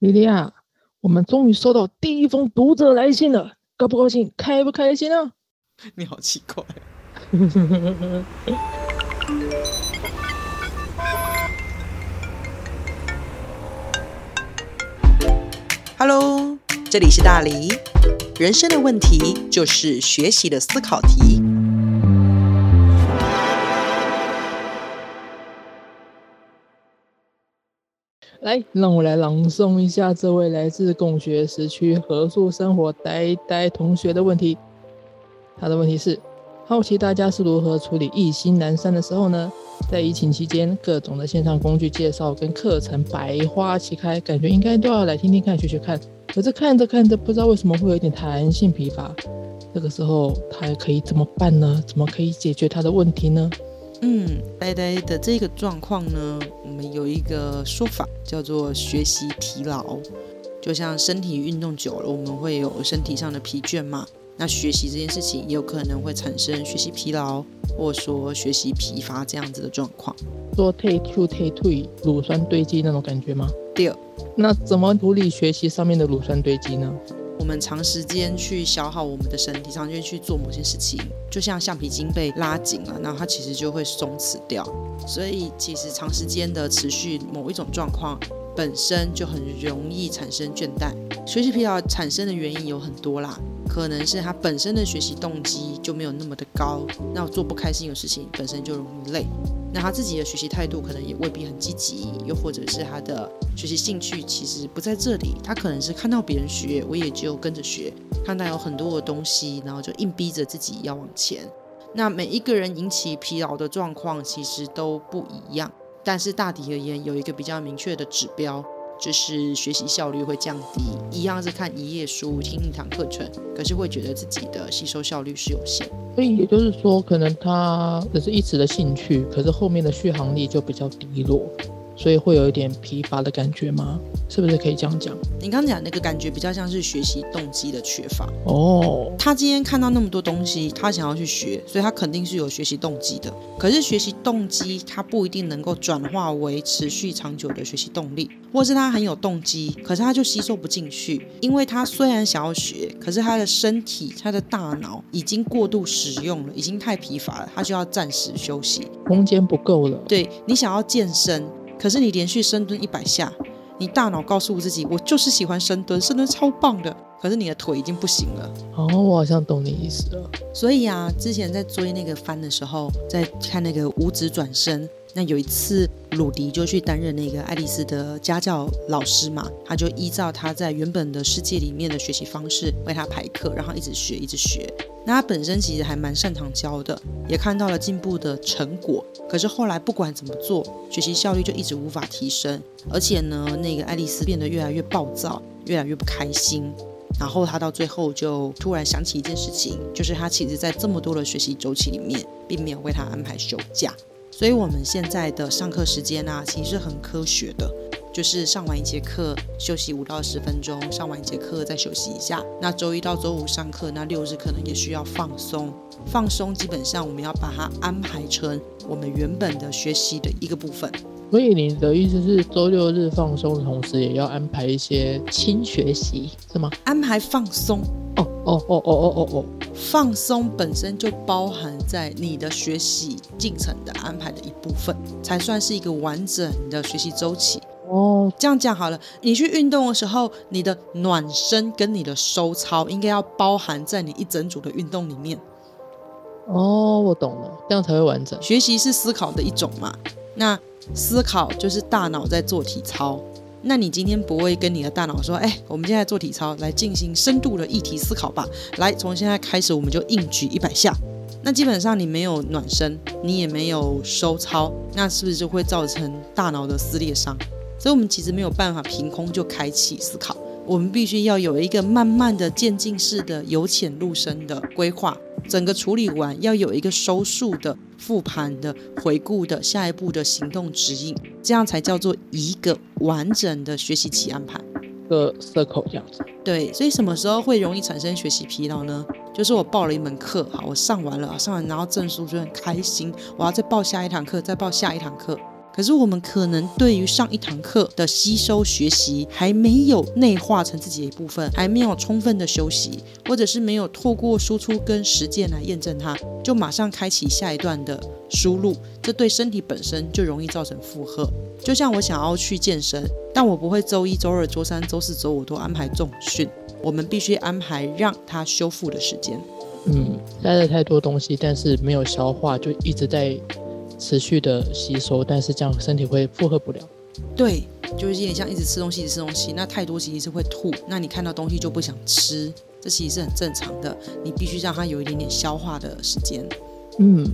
莉莉亚，我们终于收到第一封读者来信了，高不高兴？开不开心啊？你好奇怪。Hello，这里是大黎。人生的问题就是学习的思考题。来，让我来朗诵一下这位来自共学时区合宿生活呆呆同学的问题。他的问题是：好奇大家是如何处理意兴阑珊的时候呢？在疫情期间，各种的线上工具介绍跟课程百花齐开，感觉应该都要来听听看、学学看。可是看着看着，不知道为什么会有点弹性疲乏。这个时候，他可以怎么办呢？怎么可以解决他的问题呢？嗯，呆呆的这个状况呢，我们有一个说法叫做学习疲劳。就像身体运动久了，我们会有身体上的疲倦嘛。那学习这件事情也有可能会产生学习疲劳，或者说学习疲乏这样子的状况。做退出退退乳酸堆积那种感觉吗？对，那怎么处理学习上面的乳酸堆积呢？我们长时间去消耗我们的身体，长时间去做某些事情，就像橡皮筋被拉紧了，那它其实就会松弛掉。所以其实长时间的持续某一种状况，本身就很容易产生倦怠。学习疲劳产生的原因有很多啦，可能是他本身的学习动机就没有那么的高，那做不开心的事情本身就容易累。那他自己的学习态度可能也未必很积极，又或者是他的学习兴趣其实不在这里，他可能是看到别人学，我也就跟着学，看到有很多的东西，然后就硬逼着自己要往前。那每一个人引起疲劳的状况其实都不一样，但是大体而言有一个比较明确的指标。就是学习效率会降低，一样是看一页书、听一堂课程，可是会觉得自己的吸收效率是有限。所以也就是说，可能他只是一时的兴趣，可是后面的续航力就比较低落。所以会有一点疲乏的感觉吗？是不是可以这样讲？你刚讲那个感觉比较像是学习动机的缺乏哦。他今天看到那么多东西，他想要去学，所以他肯定是有学习动机的。可是学习动机他不一定能够转化为持续长久的学习动力，或是他很有动机，可是他就吸收不进去，因为他虽然想要学，可是他的身体、他的大脑已经过度使用了，已经太疲乏了，他就要暂时休息，空间不够了。对你想要健身。可是你连续深蹲一百下，你大脑告诉自己，我就是喜欢深蹲，深蹲超棒的。可是你的腿已经不行了。哦，我好像懂你意思了。所以啊，之前在追那个番的时候，在看那个五指转身。那有一次，鲁迪就去担任那个爱丽丝的家教老师嘛，他就依照他在原本的世界里面的学习方式为他排课，然后一直学，一直学。那他本身其实还蛮擅长教的，也看到了进步的成果。可是后来不管怎么做，学习效率就一直无法提升，而且呢，那个爱丽丝变得越来越暴躁，越来越不开心。然后他到最后就突然想起一件事情，就是他其实在这么多的学习周期里面，并没有为他安排休假。所以，我们现在的上课时间呢，其实很科学的，就是上完一节课休息五到十分钟，上完一节课再休息一下。那周一到周五上课，那六日可能也需要放松。放松基本上我们要把它安排成我们原本的学习的一个部分。所以你的意思是，周六日放松的同时，也要安排一些轻学习，是吗？安排放松。哦哦哦哦哦哦哦。放松本身就包含在你的学习进程的安排的一部分，才算是一个完整的学习周期。哦，这样讲好了，你去运动的时候，你的暖身跟你的收操应该要包含在你一整组的运动里面。哦，我懂了，这样才会完整。学习是思考的一种嘛，那思考就是大脑在做体操。那你今天不会跟你的大脑说，哎，我们现在做体操，来进行深度的议题思考吧。来，从现在开始，我们就硬举一百下。那基本上你没有暖身，你也没有收操，那是不是就会造成大脑的撕裂伤？所以，我们其实没有办法凭空就开启思考。我们必须要有一个慢慢的渐进式的由浅入深的规划，整个处理完要有一个收束的复盘的回顾的下一步的行动指引，这样才叫做一个完整的学习期安排。个 circle 这样子。对，所以什么时候会容易产生学习疲劳呢？就是我报了一门课，好，我上完了，上完拿到证书就很开心，我要再报下一堂课，再报下一堂课。可是我们可能对于上一堂课的吸收学习还没有内化成自己的一部分，还没有充分的休息，或者是没有透过输出跟实践来验证它，就马上开启下一段的输入，这对身体本身就容易造成负荷。就像我想要去健身，但我不会周一、周二、周三、周四、周五都安排重训，我们必须安排让它修复的时间。嗯，塞了太多东西，但是没有消化，就一直在持续的吸收，但是这样身体会负荷不了。对，就是有点像一直吃东西，一直吃东西，那太多其实是会吐，那你看到东西就不想吃，这其实是很正常的，你必须让它有一点点消化的时间。嗯，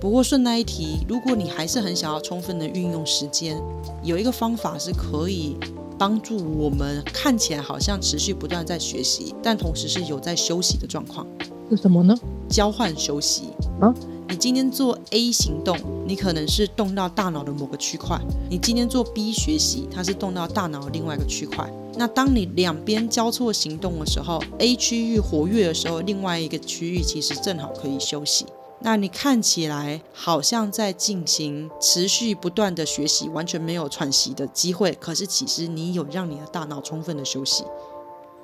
不过顺带一提，如果你还是很想要充分的运用时间，有一个方法是可以帮助我们看起来好像持续不断在学习，但同时是有在休息的状况。是什么呢？交换休息啊！你今天做 A 行动，你可能是动到大脑的某个区块；你今天做 B 学习，它是动到大脑的另外一个区块。那当你两边交错行动的时候，A 区域活跃的时候，另外一个区域其实正好可以休息。那你看起来好像在进行持续不断的学习，完全没有喘息的机会，可是其实你有让你的大脑充分的休息。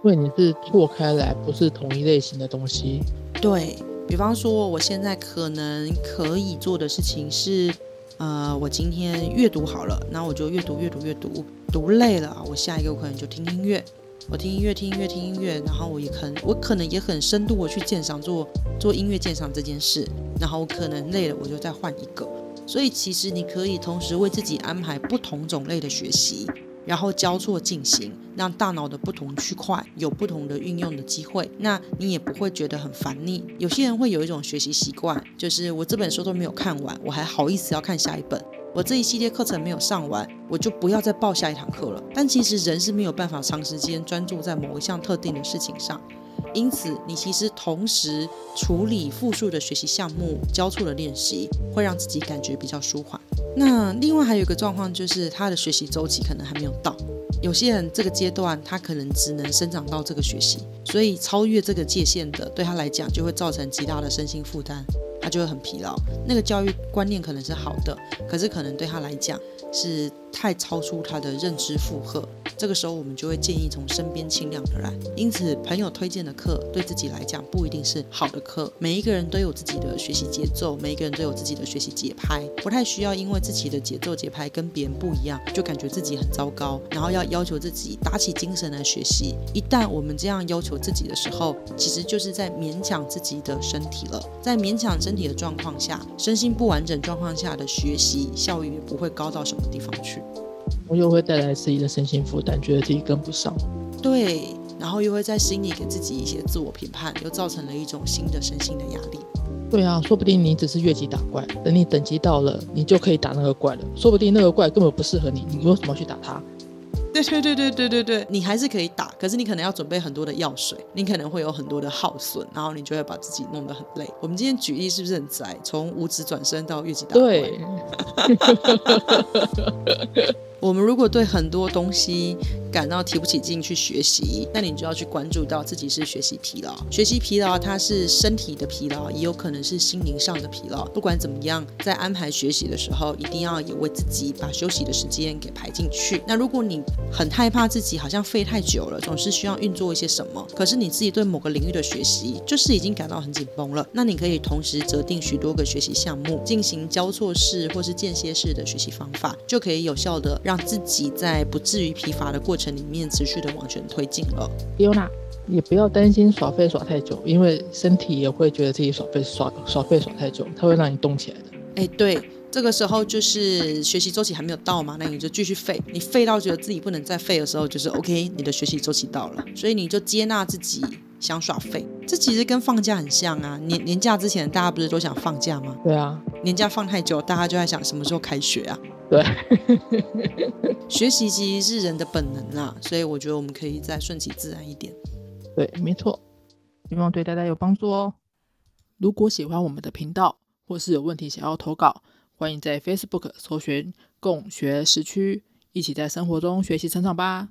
因为你是错开来，不是同一类型的东西。对比方说，我现在可能可以做的事情是，呃，我今天阅读好了，那我就阅读阅读阅读，读累了，我下一个我可能就听音乐，我听音乐听音乐听音乐，然后我也可能我可能也很深度我去鉴赏做做音乐鉴赏这件事，然后我可能累了，我就再换一个。所以其实你可以同时为自己安排不同种类的学习。然后交错进行，让大脑的不同区块有不同的运用的机会，那你也不会觉得很烦腻。有些人会有一种学习习惯，就是我这本书都没有看完，我还好意思要看下一本；我这一系列课程没有上完，我就不要再报下一堂课了。但其实人是没有办法长时间专注在某一项特定的事情上，因此你其实同时处理复数的学习项目，交错的练习，会让自己感觉比较舒缓。那另外还有一个状况，就是他的学习周期可能还没有到。有些人这个阶段他可能只能生长到这个学习，所以超越这个界限的，对他来讲就会造成极大的身心负担，他就会很疲劳。那个教育观念可能是好的，可是可能对他来讲是太超出他的认知负荷。这个时候，我们就会建议从身边清亮的来。因此，朋友推荐的课对自己来讲不一定是好的课。每一个人都有自己的学习节奏，每一个人都有自己的学习节拍，不太需要因为自己的节奏节拍跟别人不一样，就感觉自己很糟糕，然后要要求自己打起精神来学习。一旦我们这样要求自己的时候，其实就是在勉强自己的身体了。在勉强身体的状况下，身心不完整状况下的学习效率也不会高到什么地方去。我又会带来自己的身心负担，觉得自己跟不上。对，然后又会在心里给自己一些自我评判，又造成了一种新的身心的压力。对啊，说不定你只是越级打怪，等你等级到了，你就可以打那个怪了。说不定那个怪根本不适合你，你为什么要去打它？对对对对对对对，你还是可以打，可是你可能要准备很多的药水，你可能会有很多的耗损，然后你就会把自己弄得很累。我们今天举例是不是很窄？从五指转身到越级打怪。对。我们如果对很多东西感到提不起劲去学习，那你就要去关注到自己是学习疲劳。学习疲劳，它是身体的疲劳，也有可能是心灵上的疲劳。不管怎么样，在安排学习的时候，一定要也为自己把休息的时间给排进去。那如果你很害怕自己好像废太久了，总是需要运作一些什么，可是你自己对某个领域的学习就是已经感到很紧绷了，那你可以同时择定许多个学习项目，进行交错式或是间歇式的学习方法，就可以有效的让。让自己在不至于疲乏的过程里面持续的往前推进了。尤娜，也不要担心耍废耍太久，因为身体也会觉得自己耍废耍耍废耍太久，它会让你动起来的。哎，对，这个时候就是学习周期还没有到嘛，那你就继续废。你废到觉得自己不能再废的时候，就是 OK，你的学习周期到了，所以你就接纳自己想耍废。这其实跟放假很像啊。年年假之前大家不是都想放假吗？对啊，年假放太久，大家就在想什么时候开学啊？对，学习其实是人的本能啦，所以我觉得我们可以再顺其自然一点。对，没错，希望对大家有帮助哦。如果喜欢我们的频道，或是有问题想要投稿，欢迎在 Facebook 搜寻“共学时区”，一起在生活中学习成长吧。